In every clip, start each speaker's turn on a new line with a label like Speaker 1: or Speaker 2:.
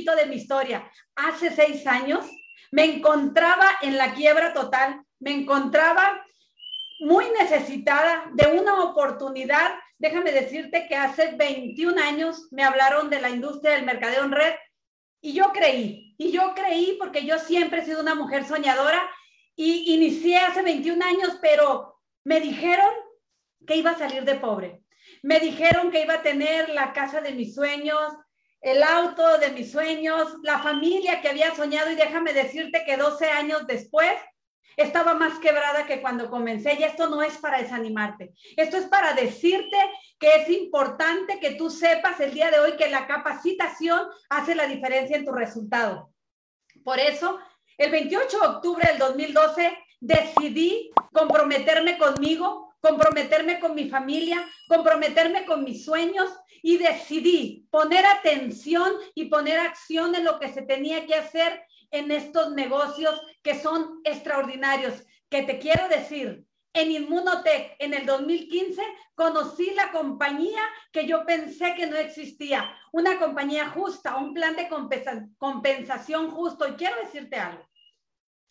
Speaker 1: de mi historia. Hace seis años me encontraba en la quiebra total, me encontraba muy necesitada de una oportunidad. Déjame decirte que hace 21 años me hablaron de la industria del mercadeo en red y yo creí, y yo creí porque yo siempre he sido una mujer soñadora y inicié hace 21 años, pero me dijeron que iba a salir de pobre. Me dijeron que iba a tener la casa de mis sueños, el auto de mis sueños, la familia que había soñado y déjame decirte que 12 años después estaba más quebrada que cuando comencé y esto no es para desanimarte, esto es para decirte que es importante que tú sepas el día de hoy que la capacitación hace la diferencia en tu resultado. Por eso, el 28 de octubre del 2012 decidí comprometerme conmigo comprometerme con mi familia, comprometerme con mis sueños y decidí poner atención y poner acción en lo que se tenía que hacer en estos negocios que son extraordinarios. Que te quiero decir, en Inmunotech en el 2015 conocí la compañía que yo pensé que no existía, una compañía justa, un plan de compensación justo. Y quiero decirte algo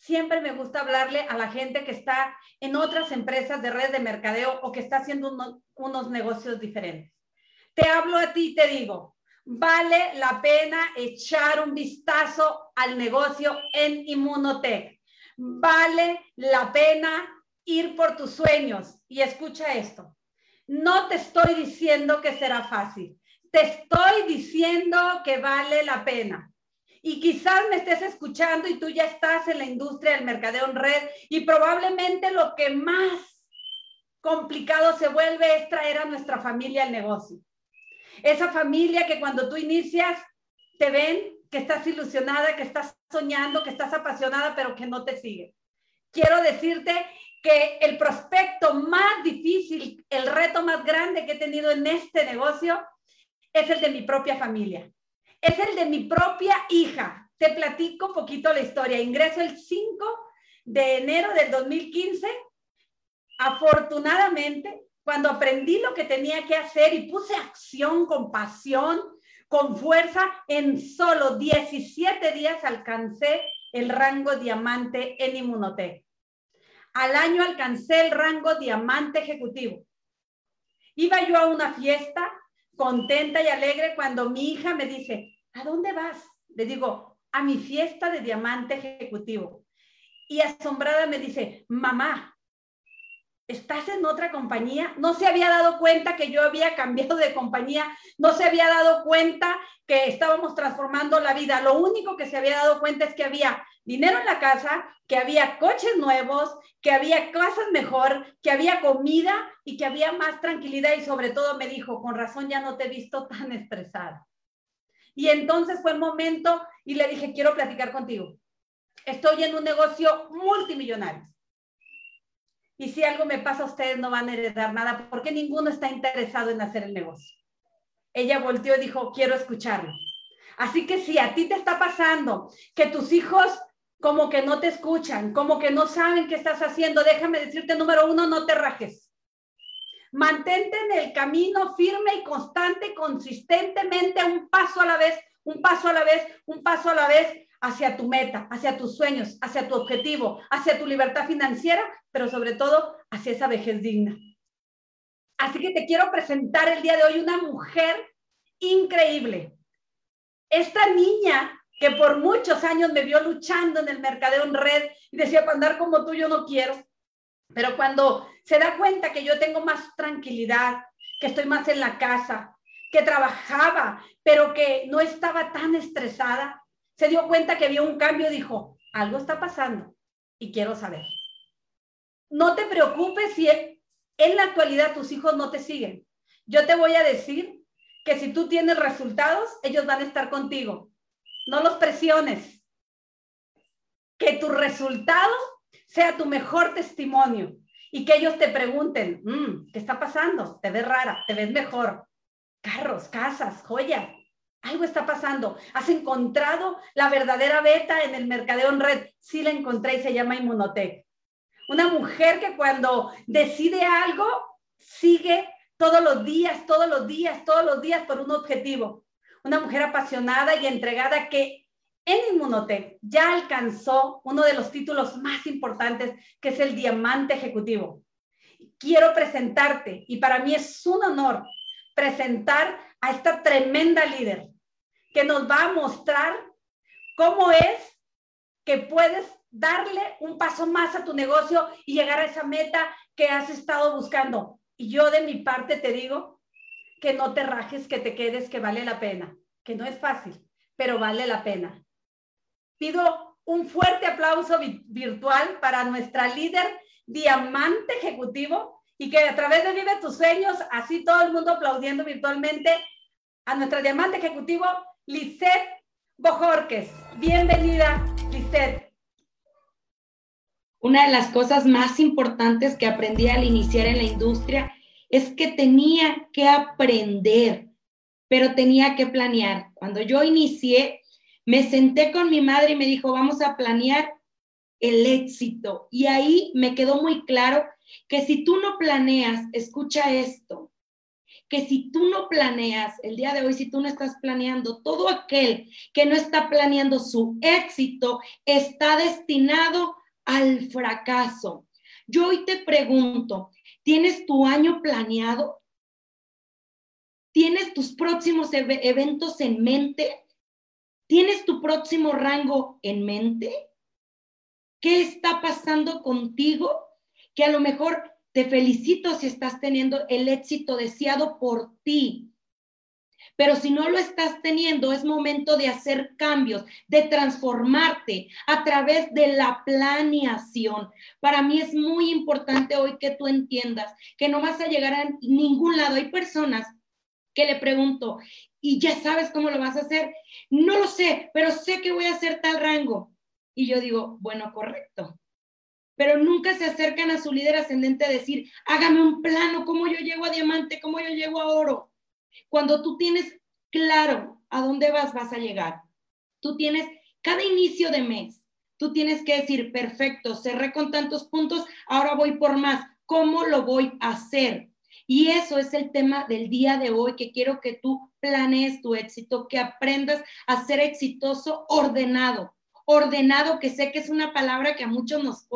Speaker 1: siempre me gusta hablarle a la gente que está en otras empresas de red de mercadeo o que está haciendo unos negocios diferentes. Te hablo a ti y te digo, vale la pena echar un vistazo al negocio en Inmunotech. Vale la pena ir por tus sueños. Y escucha esto, no te estoy diciendo que será fácil, te estoy diciendo que vale la pena y quizás me estés escuchando y tú ya estás en la industria del mercadeo en red y probablemente lo que más complicado se vuelve es traer a nuestra familia al negocio. Esa familia que cuando tú inicias te ven que estás ilusionada, que estás soñando, que estás apasionada, pero que no te sigue. Quiero decirte que el prospecto más difícil, el reto más grande que he tenido en este negocio es el de mi propia familia es el de mi propia hija. Te platico un poquito la historia. Ingreso el 5 de enero del 2015. Afortunadamente, cuando aprendí lo que tenía que hacer y puse acción con pasión, con fuerza, en solo 17 días alcancé el rango diamante en Inmunotech. Al año alcancé el rango diamante ejecutivo. Iba yo a una fiesta contenta y alegre cuando mi hija me dice, ¿a dónde vas? Le digo, a mi fiesta de diamante ejecutivo. Y asombrada me dice, mamá, ¿estás en otra compañía? No se había dado cuenta que yo había cambiado de compañía, no se había dado cuenta que estábamos transformando la vida. Lo único que se había dado cuenta es que había dinero en la casa, que había coches nuevos, que había casas mejor, que había comida y que había más tranquilidad y sobre todo me dijo, con razón ya no te he visto tan estresada. Y entonces fue el momento y le dije, quiero platicar contigo. Estoy en un negocio multimillonario. Y si algo me pasa, ustedes no van a heredar nada porque ninguno está interesado en hacer el negocio. Ella volteó y dijo, quiero escucharlo. Así que si a ti te está pasando que tus hijos como que no te escuchan, como que no saben qué estás haciendo, déjame decirte, número uno, no te rajes. Mantente en el camino firme y constante, consistentemente, un paso a la vez, un paso a la vez, un paso a la vez hacia tu meta, hacia tus sueños, hacia tu objetivo, hacia tu libertad financiera, pero sobre todo hacia esa vejez digna. Así que te quiero presentar el día de hoy una mujer increíble. Esta niña que por muchos años me vio luchando en el mercadeo en red y decía, para andar como tú yo no quiero. Pero cuando se da cuenta que yo tengo más tranquilidad, que estoy más en la casa, que trabajaba, pero que no estaba tan estresada, se dio cuenta que había un cambio y dijo, algo está pasando y quiero saber. No te preocupes si en la actualidad tus hijos no te siguen. Yo te voy a decir que si tú tienes resultados, ellos van a estar contigo. No los presiones. Que tu resultado sea tu mejor testimonio y que ellos te pregunten, mm, ¿qué está pasando? Te ves rara, te ves mejor. Carros, casas, joyas, algo está pasando. ¿Has encontrado la verdadera beta en el mercadeo red? Sí la encontré y se llama Inmunotech. Una mujer que cuando decide algo, sigue todos los días, todos los días, todos los días por un objetivo. una mujer apasionada y entregada que en Inmunotech ya alcanzó uno de los títulos más importantes, que es el diamante ejecutivo. Quiero presentarte y para mí es un honor presentar a esta tremenda líder que nos va a mostrar cómo es que puedes darle un paso más a tu negocio y llegar a esa meta que has estado buscando. Y yo de mi parte te digo que no te rajes, que te quedes, que vale la pena, que no es fácil, pero vale la pena. Pido un fuerte aplauso virtual para nuestra líder diamante ejecutivo y que a través de Vive tus sueños, así todo el mundo aplaudiendo virtualmente, a nuestra diamante ejecutivo, Lisette Bojorques. Bienvenida, Lisette.
Speaker 2: Una de las cosas más importantes que aprendí al iniciar en la industria es que tenía que aprender, pero tenía que planear. Cuando yo inicié, me senté con mi madre y me dijo, vamos a planear el éxito. Y ahí me quedó muy claro que si tú no planeas, escucha esto, que si tú no planeas, el día de hoy, si tú no estás planeando, todo aquel que no está planeando su éxito está destinado al fracaso. Yo hoy te pregunto, ¿tienes tu año planeado? ¿Tienes tus próximos eventos en mente? ¿Tienes tu próximo rango en mente? ¿Qué está pasando contigo? Que a lo mejor te felicito si estás teniendo el éxito deseado por ti. Pero si no lo estás teniendo, es momento de hacer cambios, de transformarte a través de la planeación. Para mí es muy importante hoy que tú entiendas que no vas a llegar a ningún lado. Hay personas que le pregunto, ¿y ya sabes cómo lo vas a hacer? No lo sé, pero sé que voy a hacer tal rango. Y yo digo, bueno, correcto pero nunca se acercan a su líder ascendente a decir, hágame un plano, cómo yo llego a diamante, cómo yo llego a oro. Cuando tú tienes claro a dónde vas, vas a llegar. Tú tienes cada inicio de mes, tú tienes que decir, perfecto, cerré con tantos puntos, ahora voy por más. ¿Cómo lo voy a hacer? Y eso es el tema del día de hoy, que quiero que tú planees tu éxito, que aprendas a ser exitoso ordenado ordenado, que sé que es una palabra que a muchos nos,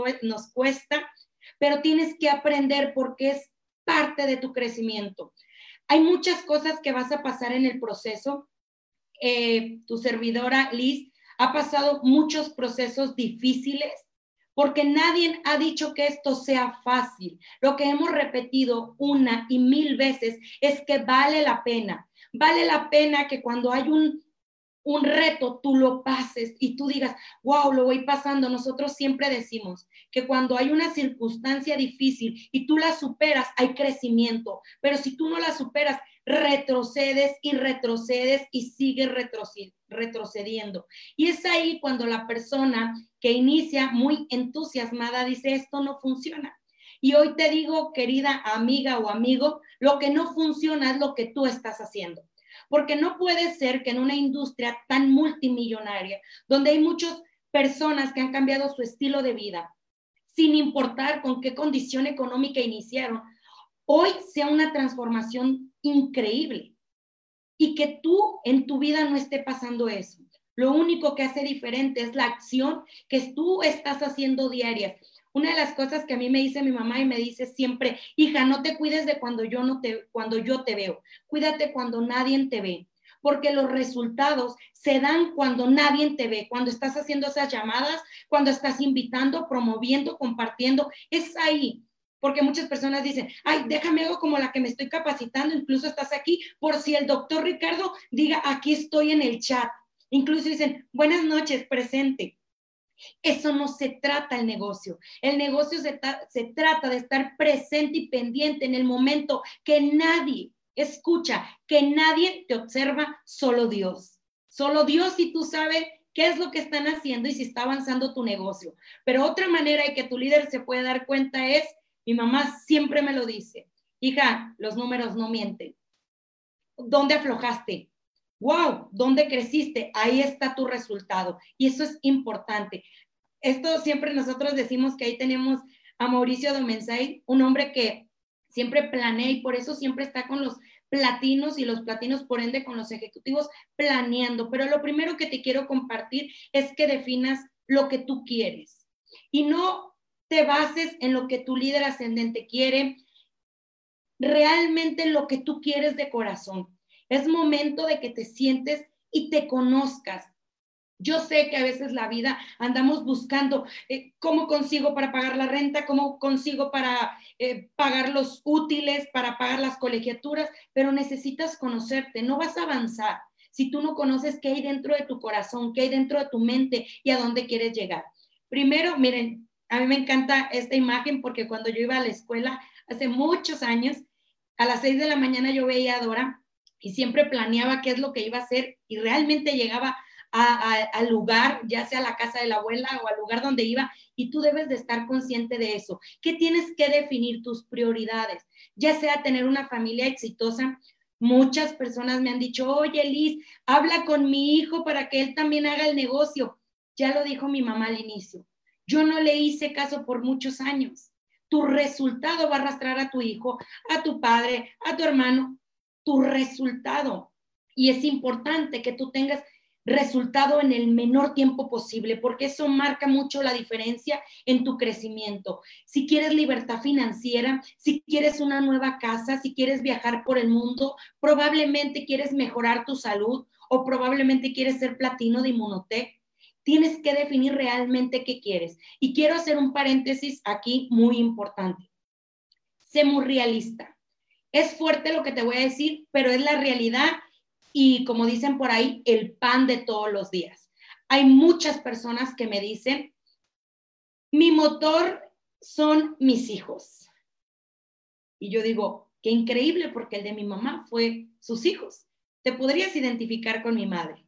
Speaker 2: cuesta, pero tienes que aprender porque es parte de tu crecimiento. Hay muchas cosas que vas a pasar en el proceso. Eh, tu servidora Liz ha pasado muchos procesos difíciles porque nadie ha dicho que esto sea fácil. Lo que hemos repetido una y mil veces es que vale la pena. Vale la pena que cuando hay un un reto, tú lo pases y tú digas, wow, lo voy pasando. Nosotros siempre decimos que cuando hay una circunstancia difícil y tú la superas, hay crecimiento, pero si tú no la superas, retrocedes y retrocedes y sigues retrocediendo. Y es ahí cuando la persona que inicia muy entusiasmada dice, esto no funciona. Y hoy te digo, querida amiga o amigo, lo que no funciona es lo que tú estás haciendo porque no puede ser que en una industria tan multimillonaria, donde hay muchas personas que han cambiado su estilo de vida, sin importar con qué condición económica iniciaron, hoy sea una transformación increíble y que tú en tu vida no esté pasando eso. Lo único que hace diferente es la acción que tú estás haciendo diarias. Una de las cosas que a mí me dice mi mamá y me dice siempre, hija, no te cuides de cuando yo no te, cuando yo te veo, cuídate cuando nadie te ve, porque los resultados se dan cuando nadie te ve, cuando estás haciendo esas llamadas, cuando estás invitando, promoviendo, compartiendo, es ahí. Porque muchas personas dicen, ay, déjame algo como la que me estoy capacitando, incluso estás aquí, por si el doctor Ricardo diga, aquí estoy en el chat. Incluso dicen, buenas noches, presente. Eso no se trata el negocio. El negocio se, trata de estar presente y pendiente en el momento que nadie escucha, que nadie te observa, solo Dios. Solo Dios y tú sabes qué es lo que están haciendo y si está avanzando tu negocio. Pero otra manera de que tu líder se puede dar cuenta es, mi mamá siempre me lo dice, hija, los números no mienten. ¿Dónde aflojaste? Wow, ¿dónde creciste? Ahí está tu resultado. Y eso es importante. Esto siempre nosotros decimos que ahí tenemos a Mauricio Domensay, un hombre que siempre planea y por eso siempre está con los platinos y los platinos por ende con los ejecutivos planeando. Pero lo primero que te quiero compartir es que definas lo que tú quieres y no te bases en lo que tu líder ascendente quiere, realmente en lo que tú quieres de corazón. Es momento de que te sientes y te conozcas. Yo sé que a veces la vida andamos buscando eh, cómo consigo para pagar la renta, cómo consigo para eh, pagar los útiles, para pagar las colegiaturas, pero necesitas conocerte, no vas a avanzar si tú no conoces qué hay dentro de tu corazón, qué hay dentro de tu mente y a dónde quieres llegar. Primero, miren, a mí me encanta esta imagen porque cuando yo iba a la escuela hace muchos años, a las seis de la mañana yo veía a Dora y siempre planeaba qué es lo que iba a hacer y realmente llegaba al lugar, ya sea la casa de la abuela o al lugar donde iba, y tú debes de estar consciente de eso. ¿Qué tienes que definir tus prioridades? Ya sea tener una familia exitosa. Muchas personas me han dicho, oye Liz, habla con mi hijo para que él también haga el negocio. Ya lo dijo mi mamá al inicio. Yo no le hice caso por muchos años. Tu resultado va a arrastrar a tu hijo, a tu padre, a tu hermano, tu resultado. Y es importante que tú tengas resultado en el menor tiempo posible, porque eso marca mucho la diferencia en tu crecimiento. Si quieres libertad financiera, si quieres una nueva casa, si quieres viajar por el mundo, probablemente quieres mejorar tu salud o probablemente quieres ser platino de Inmunotech. Tienes que definir realmente qué quieres. Y quiero hacer un paréntesis aquí muy importante. Sé muy realista. Es fuerte lo que te voy a decir, pero es la realidad y como dicen por ahí, el pan de todos los días. Hay muchas personas que me dicen, mi motor son mis hijos. Y yo digo, qué increíble porque el de mi mamá fue sus hijos. Te podrías identificar con mi madre.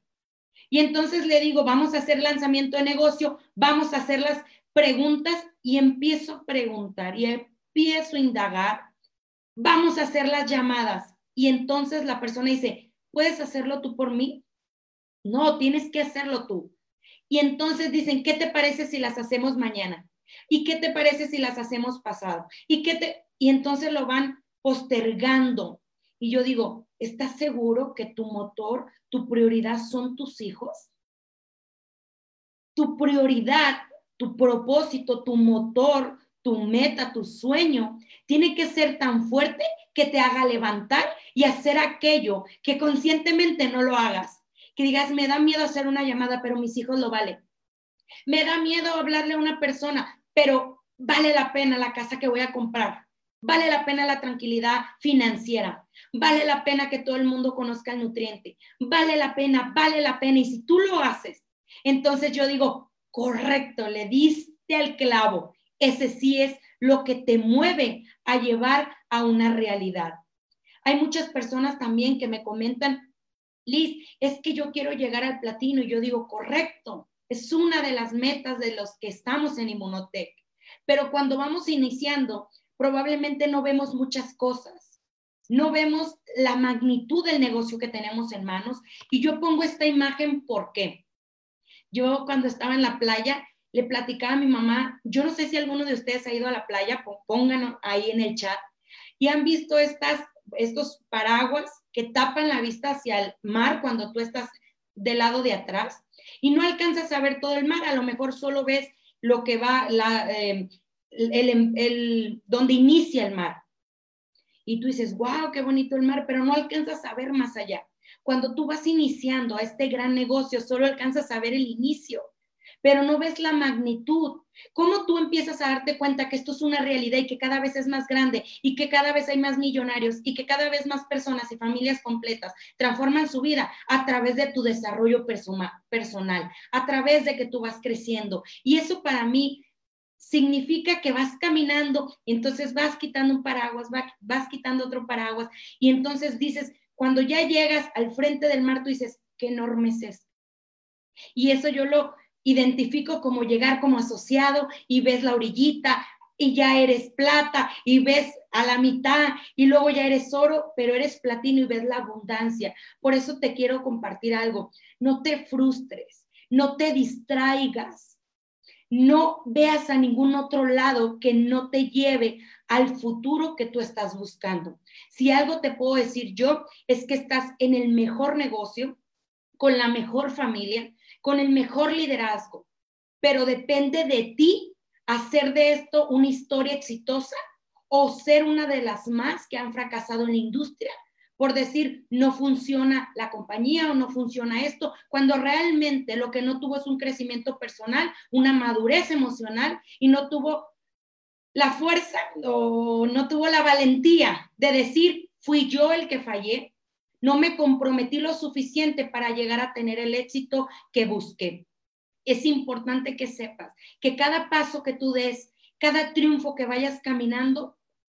Speaker 2: Y entonces le digo, vamos a hacer lanzamiento de negocio, vamos a hacer las preguntas y empiezo a preguntar y empiezo a indagar, vamos a hacer las llamadas. Y entonces la persona dice, ¿puedes hacerlo tú por mí? No, tienes que hacerlo tú. Y entonces dicen, ¿qué te parece si las hacemos mañana? ¿Y qué te parece si las hacemos pasado? ¿Y qué te y entonces lo van postergando. Y yo digo, ¿estás seguro que tu motor, tu prioridad son tus hijos? Tu prioridad, tu propósito, tu motor, tu meta, tu sueño, tiene que ser tan fuerte que te haga levantar y hacer aquello que conscientemente no lo hagas. Que digas, me da miedo hacer una llamada, pero mis hijos lo valen. Me da miedo hablarle a una persona, pero vale la pena la casa que voy a comprar. Vale la pena la tranquilidad financiera. Vale la pena que todo el mundo conozca el nutriente. Vale la pena, vale la pena. Y si tú lo haces, entonces yo digo, correcto, le diste al clavo. Ese sí es lo que te mueve a llevar a una realidad. Hay muchas personas también que me comentan, Liz, es que yo quiero llegar al platino y yo digo, correcto, es una de las metas de los que estamos en Inmunotech. Pero cuando vamos iniciando, probablemente no vemos muchas cosas. No vemos la magnitud del negocio que tenemos en manos. Y yo pongo esta imagen porque yo cuando estaba en la playa le platicaba a mi mamá, yo no sé si alguno de ustedes ha ido a la playa, pónganlo ahí en el chat, y han visto estas estos paraguas que tapan la vista hacia el mar cuando tú estás del lado de atrás y no alcanzas a ver todo el mar, a lo mejor solo ves lo que va, la, eh, el, donde inicia el mar. Y tú dices, wow, qué bonito el mar, pero no alcanzas a ver más allá. Cuando tú vas iniciando a este gran negocio, solo alcanzas a ver el inicio pero no ves la magnitud. ¿Cómo tú empiezas a darte cuenta que esto es una realidad y que cada vez es más grande y que cada vez hay más millonarios y que cada vez más personas y familias completas transforman su vida a través de tu desarrollo personal, a través de que tú vas creciendo? Y eso para mí significa que vas caminando, entonces vas quitando un paraguas, vas quitando otro paraguas, y entonces dices, cuando ya llegas al frente del mar, tú dices, qué enorme es esto. Y eso yo lo, identifico como llegar como asociado y ves la orillita y ya eres plata y ves a la mitad y luego ya eres oro, pero eres platino y ves la abundancia. Por eso te quiero compartir algo. No te frustres, no te distraigas. no veas a ningún otro lado que no te lleve al futuro que tú estás buscando. Si algo te puedo decir yo es que estás en el mejor negocio, con la mejor familia, con el mejor liderazgo, pero depende de ti hacer de esto una historia exitosa o ser una de las más que han fracasado en la industria por decir no funciona la compañía o no funciona esto, cuando realmente lo que no tuvo es un crecimiento personal, una madurez emocional y no tuvo la fuerza o no tuvo la valentía de decir, fui yo el que fallé, no me comprometí lo suficiente para llegar a tener el éxito que busqué. Es importante que sepas que cada paso que tú des, cada triunfo que vayas caminando,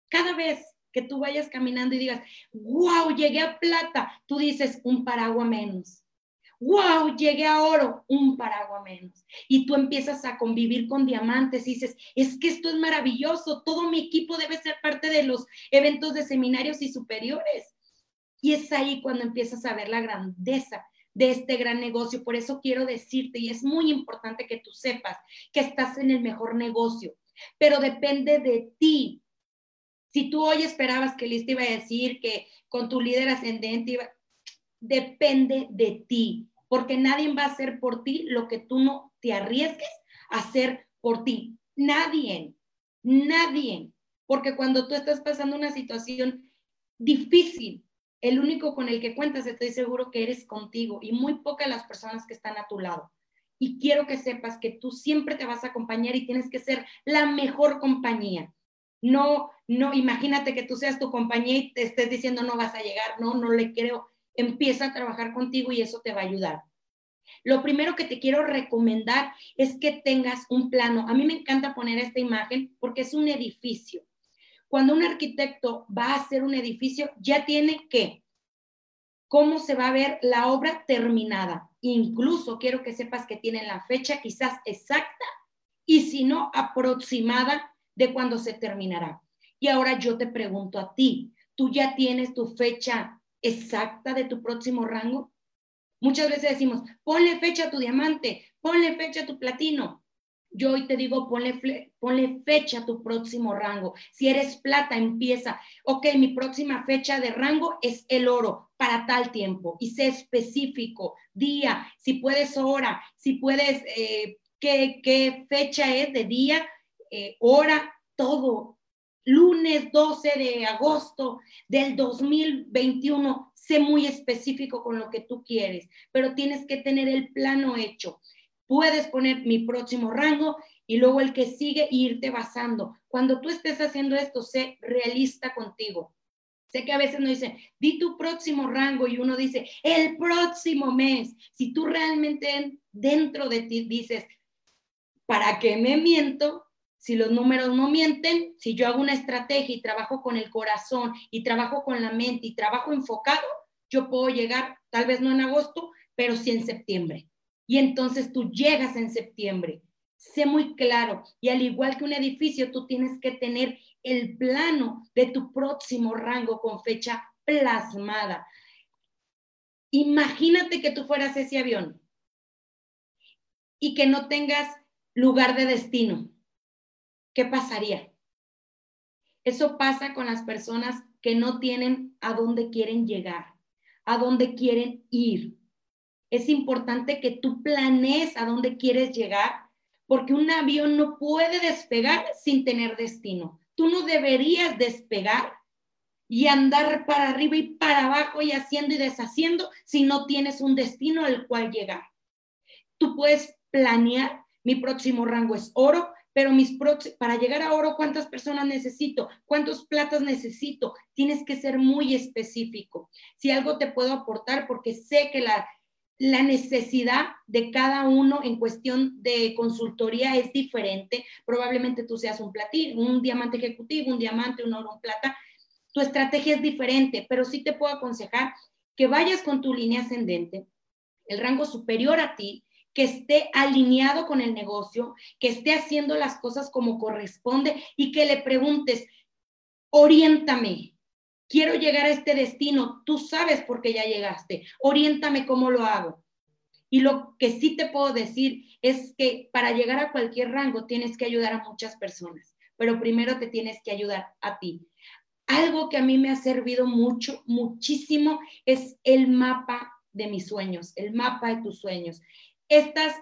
Speaker 2: cada vez que tú vayas caminando y digas, wow, llegué a plata, tú dices un paraguas menos. Wow, llegué a oro, un paraguas menos. Y tú empiezas a convivir con diamantes y dices, es que esto es maravilloso, todo mi equipo debe ser parte de los eventos de seminarios y superiores. Y es ahí cuando empiezas a ver la grandeza de este gran negocio. Por eso quiero decirte, y es muy importante que tú sepas que estás en el mejor negocio, pero depende de ti si tú hoy esperabas que Liz iba a decir que con tu líder ascendente iba, depende de ti, porque nadie va a hacer por ti lo que tú no te arriesgues a hacer por ti. Nadie, nadie, porque cuando tú estás pasando una situación difícil, el único con el que cuentas, estoy seguro que eres contigo y muy pocas las personas que están a tu lado. Y quiero que sepas que tú siempre te vas a acompañar y tienes que ser la mejor compañía. No, no, imagínate que tú seas tu compañía y te estés diciendo no vas a llegar, no, no le creo. Empieza a trabajar contigo y eso te va a ayudar. Lo primero que te quiero recomendar es que tengas un plano. A mí me encanta poner esta imagen porque es un edificio. Cuando un arquitecto va a hacer un edificio, ya tiene que cómo se va a ver la obra terminada. Incluso quiero que sepas que tiene la fecha quizás exacta y si no aproximada de cuándo se terminará. Y ahora yo te pregunto a ti, ¿tú ya tienes tu fecha exacta de tu próximo rango? Muchas veces decimos, ponle fecha a tu diamante, ponle fecha a tu platino. Yo hoy te digo, ponle, ponle fecha tu próximo rango. Si eres plata, empieza. Ok, mi próxima fecha de rango es el oro para tal tiempo. Y sé específico, día, si puedes hora, si puedes, eh, qué, qué fecha es de día, eh, hora, todo. Lunes 12 de agosto del 2021, sé muy específico con lo que tú quieres, pero tienes que tener el plano hecho. Puedes poner mi próximo rango y luego el que sigue e irte basando. Cuando tú estés haciendo esto, sé realista contigo. Sé que a veces nos dicen, di tu próximo rango y uno dice, el próximo mes. Si tú realmente dentro de ti dices, ¿para qué me miento? si los números no mienten, si yo hago una estrategia y trabajo con el corazón y trabajo con la mente y trabajo enfocado, yo puedo llegar, tal vez no en agosto, pero sí en septiembre. Y entonces tú llegas en septiembre. Sé muy claro. Y al igual que un edificio, tú tienes que tener el plano de tu próximo rango con fecha plasmada. Imagínate que tú fueras ese avión y que no tengas lugar de destino ¿qué pasaría? Eso pasa con las personas que no tienen a dónde quieren llegar, a dónde quieren ir. Es importante que tú planees a dónde quieres llegar, porque un avión no puede despegar sin tener destino. Tú no deberías despegar y andar para arriba y para abajo y haciendo y deshaciendo si no tienes un destino al cual llegar. Tú puedes planear, mi próximo rango es oro, pero mis para llegar a oro, ¿cuántas personas necesito? ¿Cuántos platas necesito? Tienes que ser muy específico. Si algo te puedo aportar, porque sé que la, la necesidad de cada uno en cuestión de consultoría es diferente. Probablemente tú seas un platino, un diamante ejecutivo, un diamante, un oro, un plata. Tu estrategia es diferente, pero sí te puedo aconsejar que vayas con tu línea ascendente, el rango superior a ti, que esté alineado con el negocio, que esté haciendo las cosas como corresponde y que le preguntes, oriéntame, quiero llegar a este destino, tú sabes por qué ya llegaste, oriéntame cómo lo hago. Y lo que sí te puedo decir es que para llegar a cualquier rango tienes que ayudar a muchas personas, pero primero te tienes que ayudar a ti. Algo que a mí me ha servido mucho, muchísimo, es el mapa de mis sueños, el mapa de tus sueños. Estas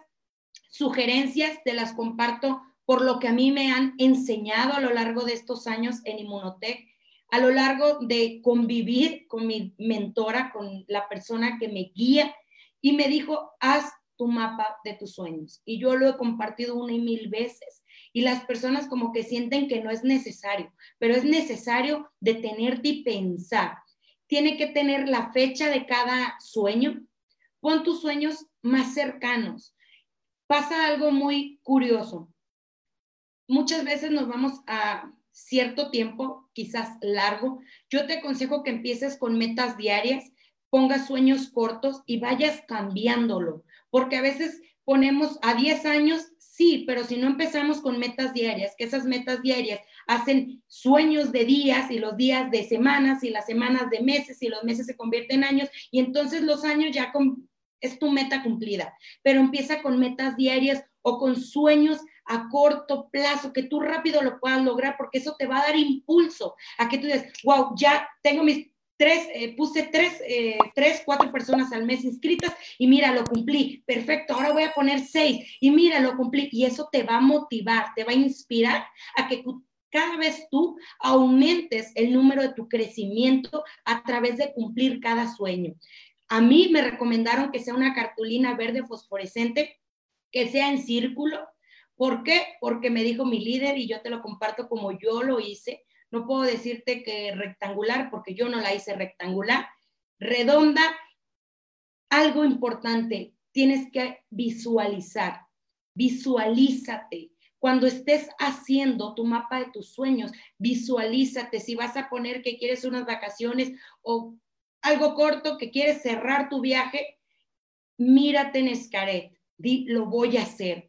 Speaker 2: sugerencias te las comparto por lo que a mí me han enseñado a lo largo de estos años en Inmunotech, a lo largo de convivir con mi mentora, con la persona que me guía, y me dijo, haz tu mapa de tus sueños. Y yo lo he compartido una y mil veces. Y las personas como que sienten que no es necesario, pero es necesario detenerte y pensar. Tiene que tener la fecha de cada sueño. Pon tus sueños más cercanos. Pasa algo muy curioso. Muchas veces nos vamos a cierto tiempo, quizás largo. Yo te aconsejo que empieces con metas diarias, pongas sueños cortos y vayas cambiándolo, porque a veces ponemos a 10 años, sí, pero si no empezamos con metas diarias, que esas metas diarias hacen sueños de días y los días de semanas y las semanas de meses y los meses se convierten en años y entonces los años ya es tu meta cumplida, pero empieza con metas diarias o con sueños a corto plazo, que tú rápido lo puedas lograr, porque eso te va a dar impulso a que tú digas, wow, ya tengo mis tres, eh, puse tres, eh, tres, cuatro personas al mes inscritas y mira, lo cumplí, perfecto, ahora voy a poner seis y mira, lo cumplí. Y eso te va a motivar, te va a inspirar a que cada vez tú aumentes el número de tu crecimiento a través de cumplir cada sueño. A mí me recomendaron que sea una cartulina verde fosforescente, que sea en círculo, ¿Por qué? Porque me dijo mi líder y yo te lo comparto como yo lo hice. No puedo decirte que rectangular porque yo no la hice rectangular. Redonda, algo importante, tienes que visualizar. Visualízate. Cuando estés haciendo tu mapa de tus sueños, visualízate. Si vas a poner que quieres unas vacaciones o algo corto, que quieres cerrar tu viaje, mírate en Escaret. Di, lo voy a hacer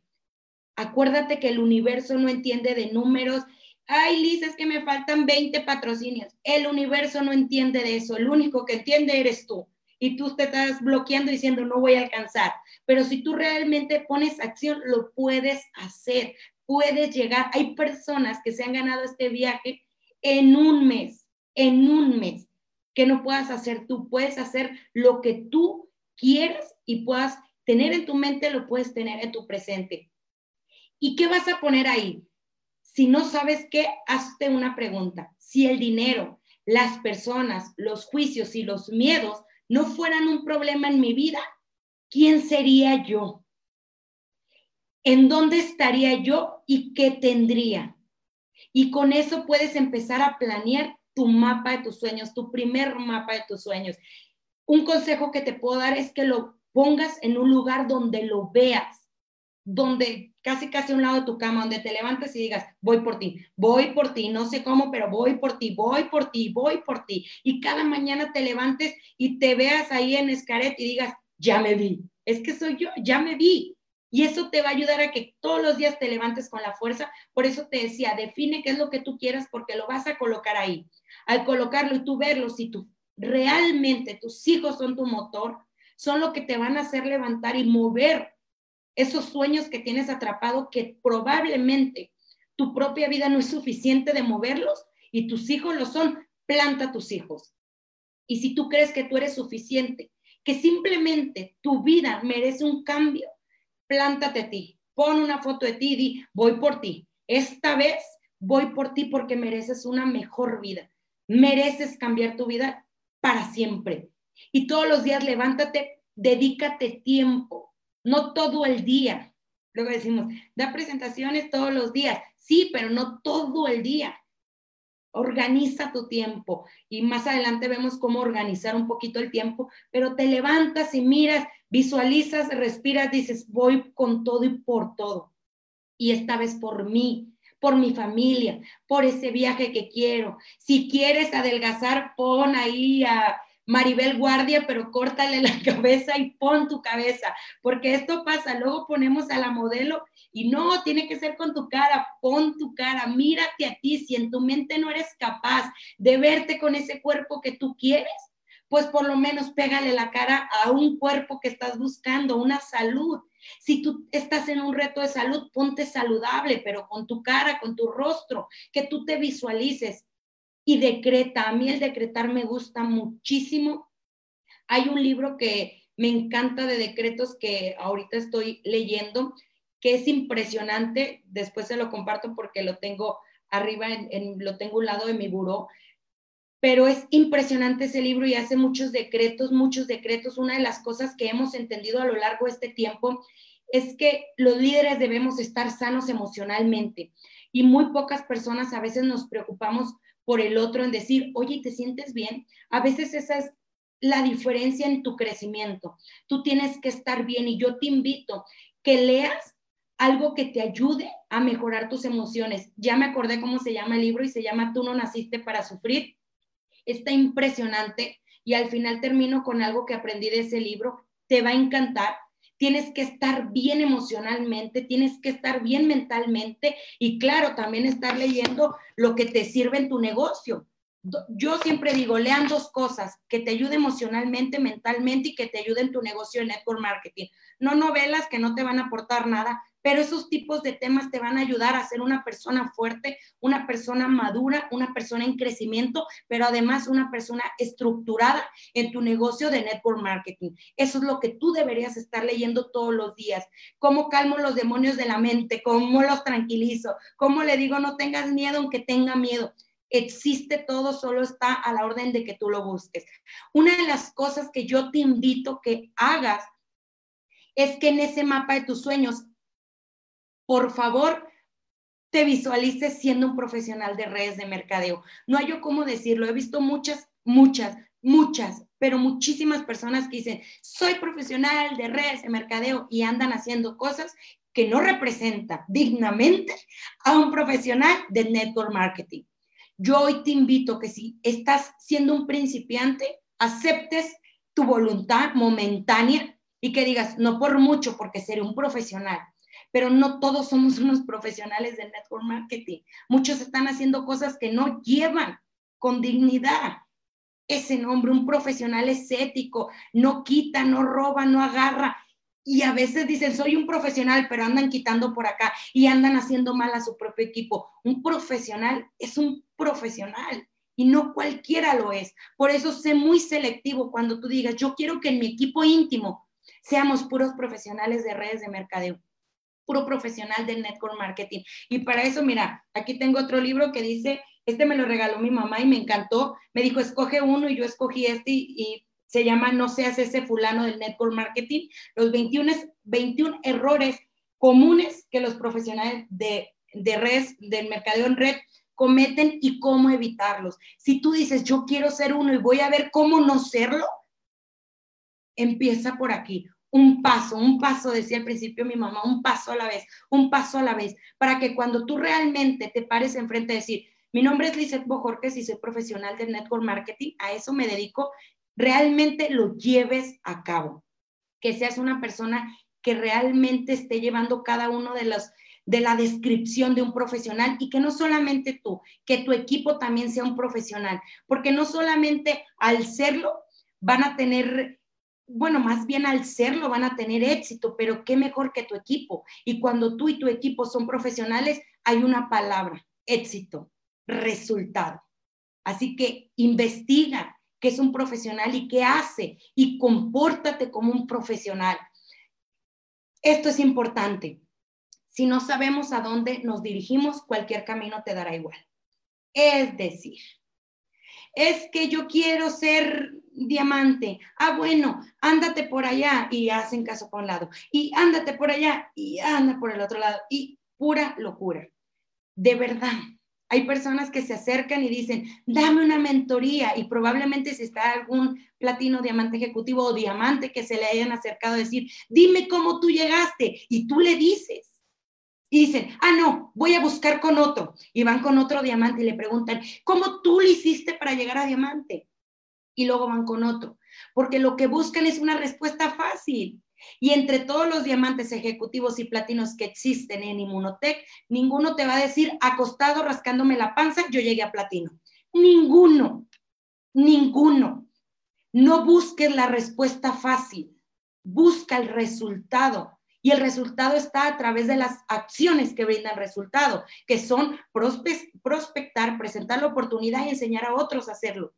Speaker 2: Acuérdate que el universo no entiende de números. Ay, Liz, es que me faltan 20 patrocinios. El universo no entiende de eso. El único que entiende eres tú. Y tú te estás bloqueando diciendo, no voy a alcanzar. Pero si tú realmente pones acción, lo puedes hacer. Puedes llegar. Hay personas que se han ganado este viaje en un mes, en un mes, que no puedas hacer tú. Puedes hacer lo que tú quieras y puedas tener en tu mente, lo puedes tener en tu presente. ¿Y qué vas a poner ahí? Si no sabes qué, hazte una pregunta. Si el dinero, las personas, los juicios y los miedos no fueran un problema en mi vida, ¿quién sería yo? ¿En dónde estaría yo y qué tendría? Y con eso puedes empezar a planear tu mapa de tus sueños, tu primer mapa de tus sueños. Un consejo que te puedo dar es que lo pongas en un lugar donde lo veas, donde casi casi un lado de tu cama, donde te levantes y digas, voy por ti, voy por ti, no sé cómo, pero voy por ti, voy por ti, voy por ti. Y cada mañana te levantes y te veas ahí en Escaret y digas, ya me vi, es que soy yo, ya me vi. Y eso te va a ayudar a que todos los días te levantes con la fuerza. Por eso te decía, define qué es lo que tú quieras porque lo vas a colocar ahí. Al colocarlo y tú verlo, si tú realmente tus hijos son tu motor, son lo que te van a hacer levantar y mover esos sueños que tienes atrapado que probablemente tu propia vida no es suficiente de moverlos y tus hijos lo son, planta tus hijos. Y si tú crees que tú eres suficiente, que simplemente tu vida merece un cambio, plántate a ti, pon una foto de ti y di, voy por ti. Esta vez voy por ti porque mereces una mejor vida. Mereces cambiar tu vida para siempre. Y todos los días levántate, dedícate tiempo no todo el día. Luego decimos, da presentaciones todos los días. Sí, pero no todo el día. Organiza tu tiempo y más adelante vemos cómo organizar un poquito el tiempo, pero te levantas y miras, visualizas, respiras, dices, voy con todo y por todo. Y esta vez por mí, por mi familia, por ese viaje que quiero. Si quieres adelgazar, pon ahí a Maribel Guardia, pero córtale la cabeza y pon tu cabeza, porque esto pasa, luego ponemos a la modelo y no, tiene que ser con tu cara, pon tu cara, mírate a ti, si en tu mente no eres capaz de verte con ese cuerpo que tú quieres, pues por lo menos pégale la cara a un cuerpo que estás buscando, una salud. Si tú estás en un reto de salud, ponte saludable, pero con tu cara, con tu rostro, que tú te visualices y decreta. A mí el decretar me gusta muchísimo. Hay un libro que me encanta de decretos que ahorita estoy leyendo, que es impresionante. Después se lo comparto porque lo tengo arriba, en, lo tengo un lado de mi buró. Pero es impresionante ese libro y hace muchos decretos, muchos decretos. Una de las cosas que hemos entendido a lo largo de este tiempo es que los líderes debemos estar sanos emocionalmente y muy pocas personas a veces nos preocupamos por el otro en decir, oye, ¿te sientes bien? A veces esa es la diferencia en tu crecimiento. Tú tienes que estar bien y yo te invito que leas algo que te ayude a mejorar tus emociones. Ya me acordé cómo se llama el libro y se llama Tú no naciste para sufrir. Está impresionante y al final termino con algo que aprendí de ese libro. Te va a encantar tienes que estar bien emocionalmente, tienes que estar bien mentalmente y claro, también estar leyendo lo que te sirve en tu negocio. Yo siempre digo, lean dos cosas, que te ayude emocionalmente, mentalmente y que te ayude en tu negocio de network marketing. No novelas que no te van a aportar nada, pero esos tipos de temas te van a ayudar a ser una persona fuerte, una persona madura, una persona en crecimiento, pero además una persona estructurada en tu negocio de network marketing. Eso es lo que tú deberías estar leyendo todos los días. ¿Cómo calmo los demonios de la mente? ¿Cómo los tranquilizo? ¿Cómo le digo no tengas miedo aunque tenga miedo? existe todo, solo está a la orden de que tú lo busques. Una de las cosas que yo te invito que hagas es que en ese mapa de tus sueños por favor, te visualices siendo un profesional de redes de mercadeo. No hay yo cómo decirlo. He visto muchas, muchas, muchas, pero muchísimas personas que dicen, soy profesional de redes de mercadeo y andan haciendo cosas que no representan dignamente a un profesional de network marketing. Yo hoy te invito que si estás siendo un principiante, aceptes tu voluntad momentánea y que digas, no por mucho, porque seré un profesional, pero no todos somos unos profesionales del network marketing. Muchos están haciendo cosas que no llevan con dignidad ese nombre. Un profesional es ético, no quita, no roba, no agarra. Y a veces dicen, soy un profesional, pero andan quitando por acá y andan haciendo mal a su propio equipo. Un profesional es un profesional y no cualquiera lo es. Por eso sé muy selectivo cuando tú digas, yo quiero que en mi equipo íntimo seamos puros profesionales de redes de mercadeo puro profesional del network marketing. Y para eso, mira, aquí tengo otro libro que dice, este me lo regaló mi mamá y me encantó. Me dijo, escoge uno y yo escogí este y, se llama No seas ese fulano del network marketing. Los 21, 21 errores comunes que los profesionales de, de redes, del mercadeo en red cometen y cómo evitarlos. Si tú dices, yo quiero ser uno y voy a ver cómo no serlo, empieza por aquí un paso, un paso, decía al principio mi mamá, un paso a la vez, un paso a la vez, para que cuando tú realmente te pares enfrente a decir, mi nombre es Lizeth Bojorques y soy profesional del network marketing, a eso me dedico, realmente lo lleves a cabo, que seas una persona que realmente esté llevando cada uno de los de la descripción de un profesional y que no solamente tú, que tu equipo también sea un profesional, porque no solamente al serlo van a tener bueno, más bien al serlo van a tener éxito, pero qué mejor que tu equipo. Y cuando tú y tu equipo son profesionales, hay una palabra, éxito, resultado. Así que investiga qué es un profesional y qué hace y compórtate como un profesional. Esto es importante. Si no sabemos a dónde nos dirigimos, cualquier camino te dará igual. Es decir, es que yo quiero ser diamante. Ah, bueno, ándate por allá y hacen caso por un lado. Y ándate por allá y anda por el otro lado. Y pura locura. De verdad, hay personas que se acercan y dicen, dame una mentoría y probablemente si está algún platino, diamante ejecutivo o diamante que se le hayan acercado a decir, dime cómo tú llegaste y tú le dices. Y dicen, ah, no, voy a buscar con otro. Y van con otro diamante y le preguntan, ¿cómo tú le hiciste para llegar a diamante? Y luego van con otro. Porque lo que buscan es una respuesta fácil. Y entre todos los diamantes ejecutivos y platinos que existen en Inmunotech, ninguno te va a decir, acostado rascándome la panza, yo llegué a platino. Ninguno, ninguno. No busques la respuesta fácil, busca el resultado. Y el resultado está a través de las acciones que brindan resultado, que son prospectar, presentar la oportunidad y enseñar a otros a hacerlo.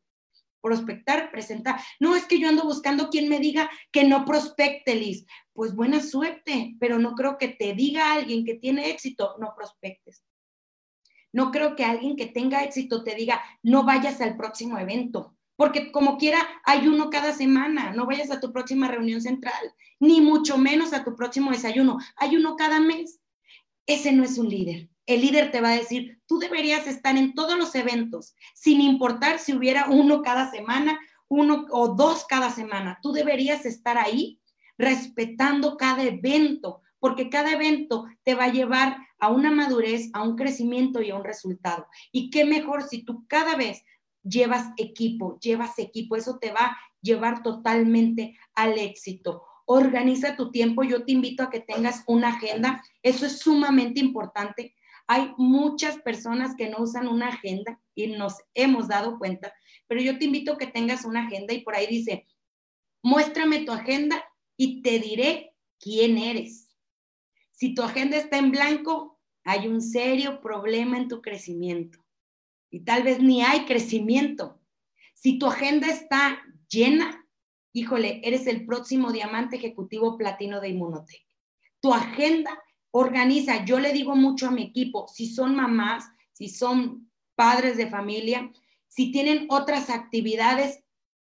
Speaker 2: Prospectar, presentar. No es que yo ando buscando quien me diga que no prospecte, Liz. Pues buena suerte, pero no creo que te diga alguien que tiene éxito, no prospectes. No creo que alguien que tenga éxito te diga, no vayas al próximo evento porque como quiera hay uno cada semana, no vayas a tu próxima reunión central, ni mucho menos a tu próximo desayuno, hay uno cada mes. Ese no es un líder. El líder te va a decir, tú deberías estar en todos los eventos, sin importar si hubiera uno cada semana, uno o dos cada semana. Tú deberías estar ahí respetando cada evento, porque cada evento te va a llevar a una madurez, a un crecimiento y a un resultado. Y qué mejor si tú cada vez llevas equipo, llevas equipo, eso te va a llevar totalmente al éxito. Organiza tu tiempo, yo te invito a que tengas una agenda, eso es sumamente importante. Hay muchas personas que no usan una agenda y nos hemos dado cuenta, pero yo te invito a que tengas una agenda y por ahí dice, muéstrame tu agenda y te diré quién eres. Si tu agenda está en blanco, hay un serio problema en tu crecimiento y tal vez ni hay crecimiento. Si tu agenda está llena, híjole, eres el próximo diamante ejecutivo platino de Inmunotech. Tu agenda organiza, yo le digo mucho a mi equipo, si son mamás, si son padres de familia, si tienen otras actividades,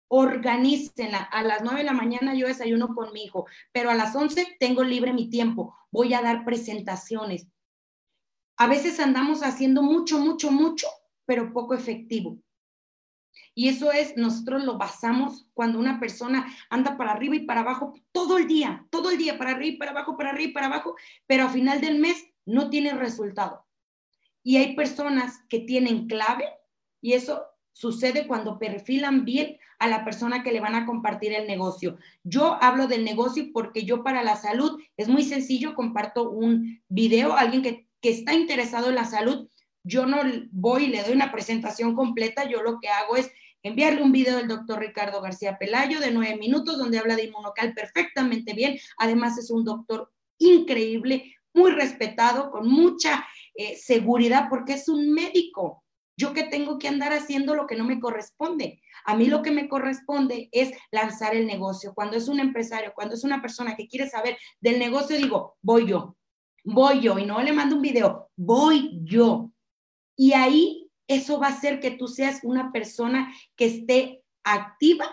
Speaker 2: organícenla. A las 9 de la mañana yo desayuno con mi hijo, pero a las 11 tengo libre mi tiempo. Voy a dar presentaciones. A veces andamos haciendo mucho, mucho, mucho pero poco efectivo. Y eso es, nosotros lo basamos cuando una persona anda para arriba y para abajo todo el día, todo el día, para arriba y para abajo, para arriba y para abajo, pero a final del mes no tiene resultado. Y hay personas que tienen clave y eso sucede cuando perfilan bien a la persona que le van a compartir el negocio. Yo hablo del negocio porque yo para la salud es muy sencillo, comparto un video, alguien que, que está interesado en la salud, yo no voy y le doy una presentación completa, yo lo que hago es enviarle un video del doctor Ricardo García Pelayo de nueve minutos donde habla de inmunocal perfectamente bien. Además es un doctor increíble, muy respetado, con mucha eh, seguridad porque es un médico. Yo que tengo que andar haciendo lo que no me corresponde. A mí lo que me corresponde es lanzar el negocio. Cuando es un empresario, cuando es una persona que quiere saber del negocio, digo, voy yo, voy yo. Y no le mando un video, voy yo. Y ahí eso va a hacer que tú seas una persona que esté activa,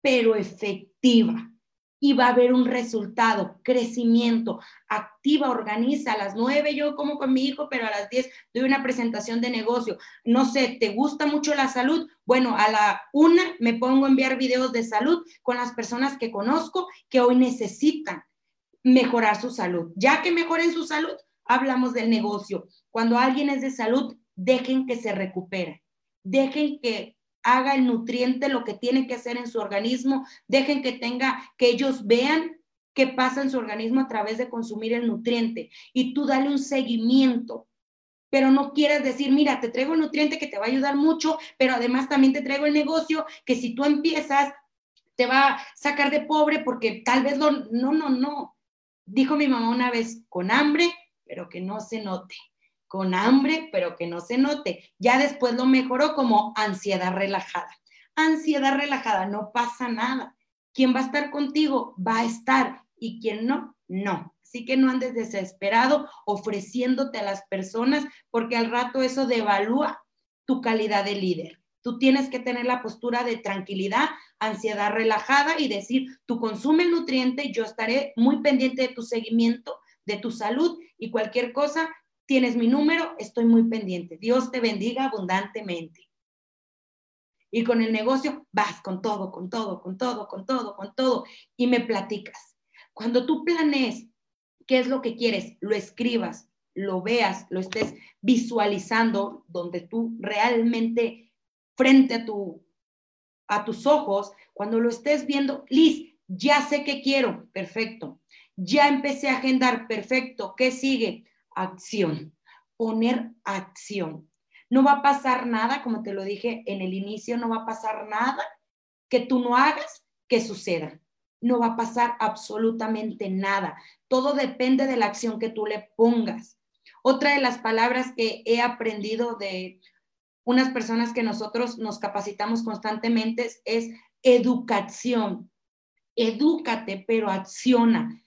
Speaker 2: pero efectiva. Y va a haber un resultado, crecimiento, activa, organiza. A las nueve yo como con mi hijo, pero a las diez doy una presentación de negocio. No sé, ¿te gusta mucho la salud? Bueno, a la una me pongo a enviar videos de salud con las personas que conozco que hoy necesitan mejorar su salud. Ya que mejoren su salud, hablamos del negocio. Cuando alguien es de salud, dejen que se recupere, dejen que haga el nutriente lo que tiene que hacer en su organismo, dejen que tenga, que ellos vean qué pasa en su organismo a través de consumir el nutriente y tú dale un seguimiento. Pero no quieras decir, mira, te traigo el nutriente que te va a ayudar mucho, pero además también te traigo el negocio que si tú empiezas te va a sacar de pobre porque tal vez lo... No, no, no. Dijo mi mamá una vez, con hambre, pero que no se note con hambre, pero que no se note. Ya después lo mejoró como ansiedad relajada. Ansiedad relajada, no pasa nada. Quien va a estar contigo va a estar y quien no, no. Así que no andes desesperado ofreciéndote a las personas porque al rato eso devalúa tu calidad de líder. Tú tienes que tener la postura de tranquilidad, ansiedad relajada y decir, tú consume el nutriente, yo estaré muy pendiente de tu seguimiento, de tu salud y cualquier cosa, tienes mi número, estoy muy pendiente. Dios te bendiga abundantemente. Y con el negocio vas con todo, con todo, con todo, con todo, con todo, y me platicas. Cuando tú planees qué es lo que quieres, lo escribas, lo veas, lo estés visualizando, donde tú realmente frente a, tu, a tus ojos, cuando lo estés viendo, Liz, ya sé qué quiero, perfecto. Ya empecé a agendar, perfecto. ¿Qué sigue? Acción, poner acción. No va a pasar nada, como te lo dije en el inicio, no va a pasar nada que tú no hagas que suceda. No va a pasar absolutamente nada. Todo depende de la acción que tú le pongas. Otra de las palabras que he aprendido de unas personas que nosotros nos capacitamos constantemente es educación. Edúcate, pero acciona.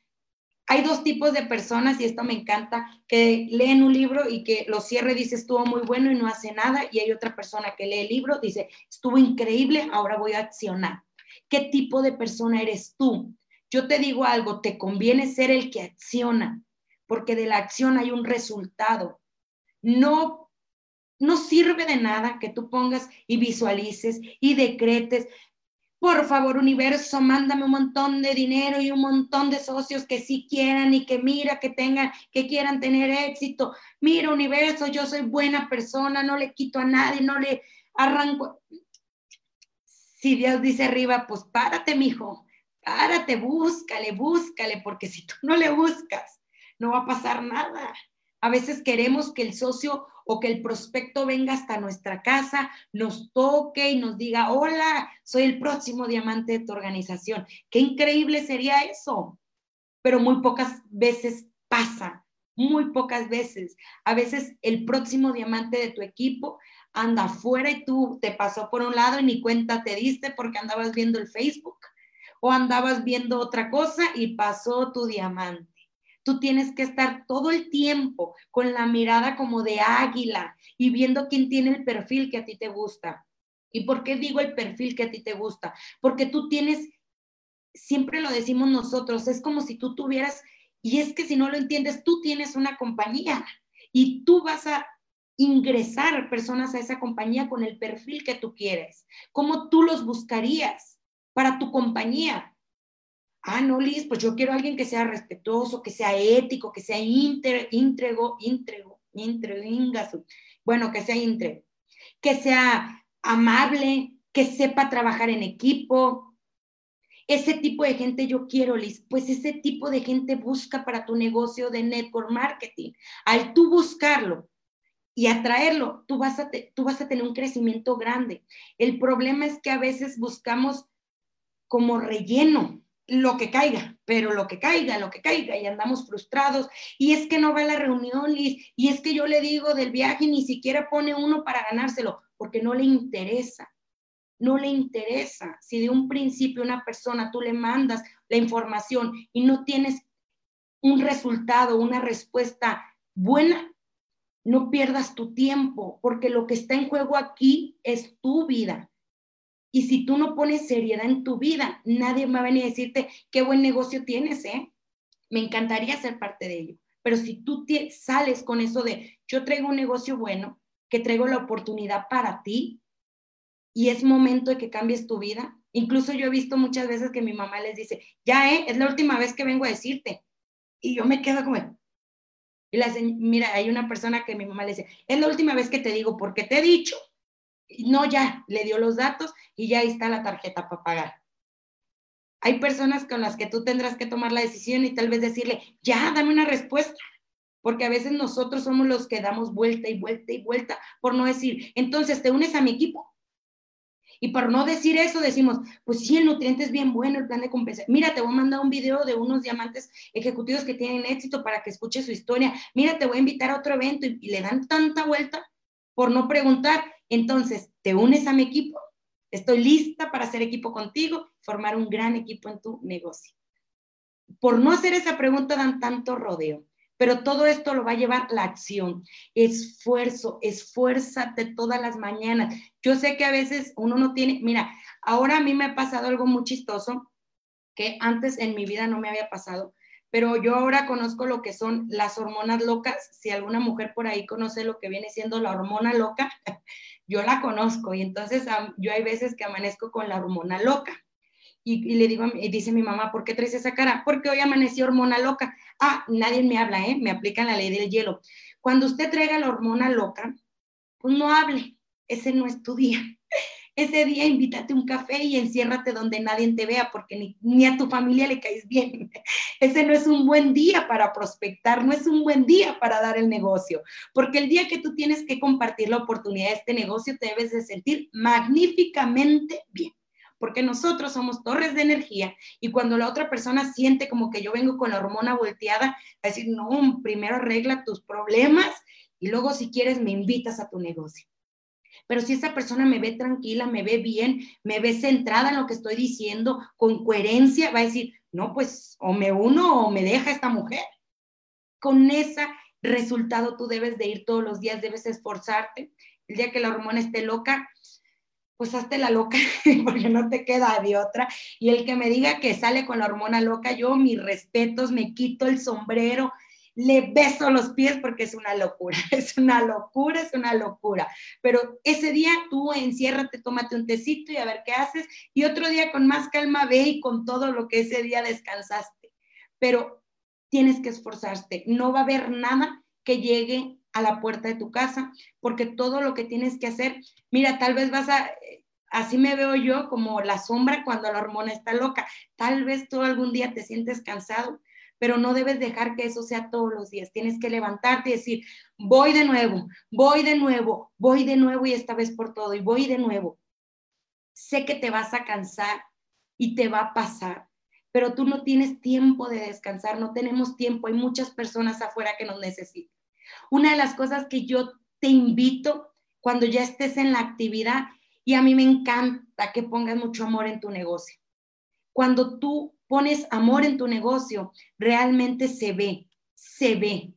Speaker 2: Hay dos tipos de personas, y esto me encanta, que leen un libro y que lo cierre dice estuvo muy bueno y no hace nada, y hay otra persona que lee el libro, dice estuvo increíble, ahora voy a accionar. ¿Qué tipo de persona eres tú? Yo te digo algo, te conviene ser el que acciona, porque de la acción hay un resultado. No, no sirve de nada que tú pongas y visualices y decretes por favor, universo, mándame un montón de dinero y un montón de socios que sí quieran y que mira, que tengan, que quieran tener éxito. Mira, universo, yo soy buena persona, no le quito a nadie, no le arranco. Si Dios dice arriba, pues párate, mijo, párate, búscale, búscale, porque si tú no le buscas, no va a pasar nada. A veces queremos que el socio o que el prospecto venga hasta nuestra casa, nos toque y nos diga, hola, soy el próximo diamante de tu organización. Qué increíble sería eso. Pero muy pocas veces pasa, muy pocas veces. A veces el próximo diamante de tu equipo anda afuera y tú te pasó por un lado y ni cuenta te diste porque andabas viendo el Facebook o andabas viendo otra cosa y pasó tu diamante. Tú tienes que estar todo el tiempo con la mirada como de águila y viendo quién tiene el perfil que a ti te gusta. ¿Y por qué digo el perfil que a ti te gusta? Porque tú tienes, siempre lo decimos nosotros, es como si tú tuvieras, y es que si no lo entiendes, tú tienes una compañía y tú vas a ingresar personas a esa compañía con el perfil que tú quieres. ¿Cómo tú los buscarías para tu compañía? Ah, no, Liz, pues yo quiero a alguien que sea respetuoso, que sea ético, que sea íntrego, íntrego, íntrego, bueno, que sea íntegro, que sea amable, que sepa trabajar en equipo. Ese tipo de gente yo quiero, Liz. Pues ese tipo de gente busca para tu negocio de network marketing. Al tú buscarlo y atraerlo, tú vas a, tú vas a tener un crecimiento grande. El problema es que a veces buscamos como relleno lo que caiga, pero lo que caiga, lo que caiga, y andamos frustrados. Y es que no va a la reunión, Liz, y es que yo le digo del viaje, ni siquiera pone uno para ganárselo, porque no le interesa. No le interesa. Si de un principio una persona tú le mandas la información y no tienes un resultado, una respuesta buena, no pierdas tu tiempo, porque lo que está en juego aquí es tu vida y si tú no pones seriedad en tu vida, nadie va a venir a decirte qué buen negocio tienes, ¿eh? Me encantaría ser parte de ello. Pero si tú sales con eso de yo traigo un negocio bueno, que traigo la oportunidad para ti y es momento de que cambies tu vida. Incluso yo he visto muchas veces que mi mamá les dice, ya, ¿eh? Es la última vez que vengo a decirte. Y yo me quedo como, y la mira, hay una persona que mi mamá le dice, es la última vez que te digo, porque te he dicho no, ya, le dio los datos y ya ahí está la tarjeta para pagar. Hay personas con las que tú tendrás que tomar la decisión y tal vez decirle, ya, dame una respuesta. Porque a veces nosotros somos los que damos vuelta y vuelta y vuelta por no decir, entonces te unes a mi equipo. Y por no decir eso, decimos, pues sí, el nutriente es bien bueno, el plan de compensación. Mira, te voy a mandar un video de unos diamantes ejecutivos que tienen éxito para que escuches su historia. Mira, te voy a invitar a otro evento y le dan tanta vuelta por no preguntar. Entonces, ¿te unes a mi equipo? Estoy lista para hacer equipo contigo, formar un gran equipo en tu negocio. Por no hacer esa pregunta dan tanto rodeo, pero todo esto lo va a llevar la acción. Esfuerzo, esfuérzate todas las mañanas. Yo sé que a veces uno no tiene, mira, ahora a mí me ha pasado algo muy chistoso que antes en mi vida no me había pasado pero yo ahora conozco lo que son las hormonas locas. Si alguna mujer por ahí conoce lo que viene siendo la hormona loca, yo la conozco y entonces yo hay veces que amanezco con la hormona loca. Y, le digo, y dice mi mamá, ¿por qué traes esa cara? Porque hoy amanecí hormona loca. Ah, nadie me habla, ¿eh? Me aplican la ley del hielo. Cuando usted traiga la hormona loca, pues no hable, ese no es tu día. Ese día invítate un café y enciérrate donde nadie te vea porque ni, a tu familia le caes bien. Ese no es un buen día para prospectar, no es un buen día para dar el negocio, porque el día que tú tienes que compartir la oportunidad de este negocio te debes de sentir magníficamente bien porque nosotros somos torres de energía y cuando la otra persona siente como que yo vengo con la hormona volteada, va a decir, no, primero arregla tus problemas y luego si quieres me invitas a tu negocio. Pero si esa persona me ve tranquila, me ve bien, me ve centrada en lo que estoy diciendo, con coherencia, va a decir, no, pues o me uno o me deja esta mujer. Con ese resultado tú debes de ir todos los días, debes esforzarte. El día que la hormona esté loca, pues hazte la loca, porque no te queda de otra. Y el que me diga que sale con la hormona loca, yo mis respetos, me quito el sombrero, le beso los pies porque es una locura, es una locura, es una locura. Pero ese día tú enciérrate, tómate un tecito y a ver qué haces. Y otro día con más calma ve y con todo lo que ese día descansaste. Pero tienes que esforzarte. No va a haber nada que llegue a la puerta de tu casa, porque todo lo que tienes que hacer, mira, tal vez vas a, así me veo yo como la sombra cuando la hormona está loca, tal vez tú algún día te sientes cansado, pero no debes dejar que eso sea todos los días. Tienes que levantarte y decir, voy de nuevo, voy de nuevo, voy de nuevo y esta vez por todo, y voy de nuevo. Sé que te vas a cansar y te va a pasar, pero tú no tienes tiempo de descansar, no tenemos tiempo, hay muchas personas afuera que nos necesitan. Una de las cosas que yo te invito cuando ya estés en la actividad, y a mí me encanta que pongas mucho amor en tu negocio. Cuando tú pones amor en tu negocio, realmente se ve, se ve.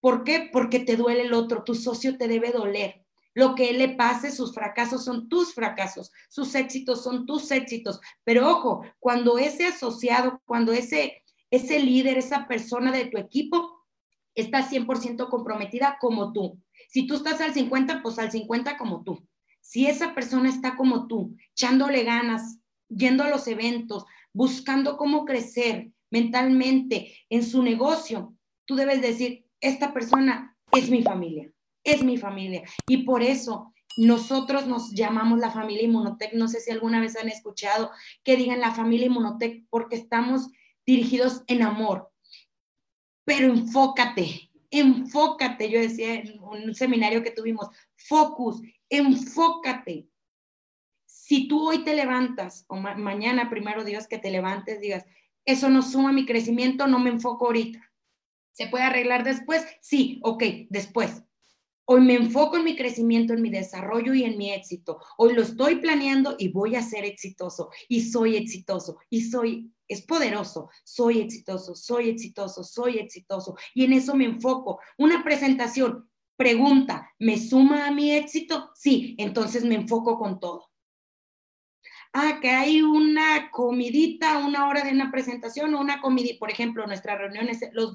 Speaker 2: ¿Por qué? Porque te duele el otro, tu socio te debe doler. Lo que él le pase, sus fracasos son tus fracasos, sus éxitos son tus éxitos. Pero ojo, cuando ese asociado, cuando ese, ese líder, esa persona de tu equipo está 100% comprometida como tú. Si tú estás al 50, pues al 50 como tú. Si esa persona está como tú, echándole ganas, yendo a los eventos, buscando cómo crecer mentalmente en su negocio, tú debes decir, esta persona es mi familia, es mi familia. Y por eso nosotros nos llamamos la familia Inmunotech. No sé si alguna vez han escuchado que digan la familia Inmunotech porque estamos dirigidos en amor. Pero enfócate, enfócate. Yo decía en un seminario que tuvimos, focus, enfócate si tú hoy te levantas, o mañana, primero Dios, que te levantes, digas, eso no suma mi crecimiento, no me enfoco ahorita. ¿Se puede arreglar después? Sí, ok, después. Hoy me enfoco en mi crecimiento, en mi desarrollo y en mi éxito. Hoy lo estoy planeando y voy a ser exitoso. Y soy exitoso. Y soy, es poderoso. Soy exitoso, soy exitoso, soy exitoso. Y en eso me enfoco. Una presentación, pregunta, ¿me suma a mi éxito? Sí, entonces me enfoco con todo ah, que hay una comidita, una hora de una presentación o una comidita, por ejemplo, nuestras reuniones los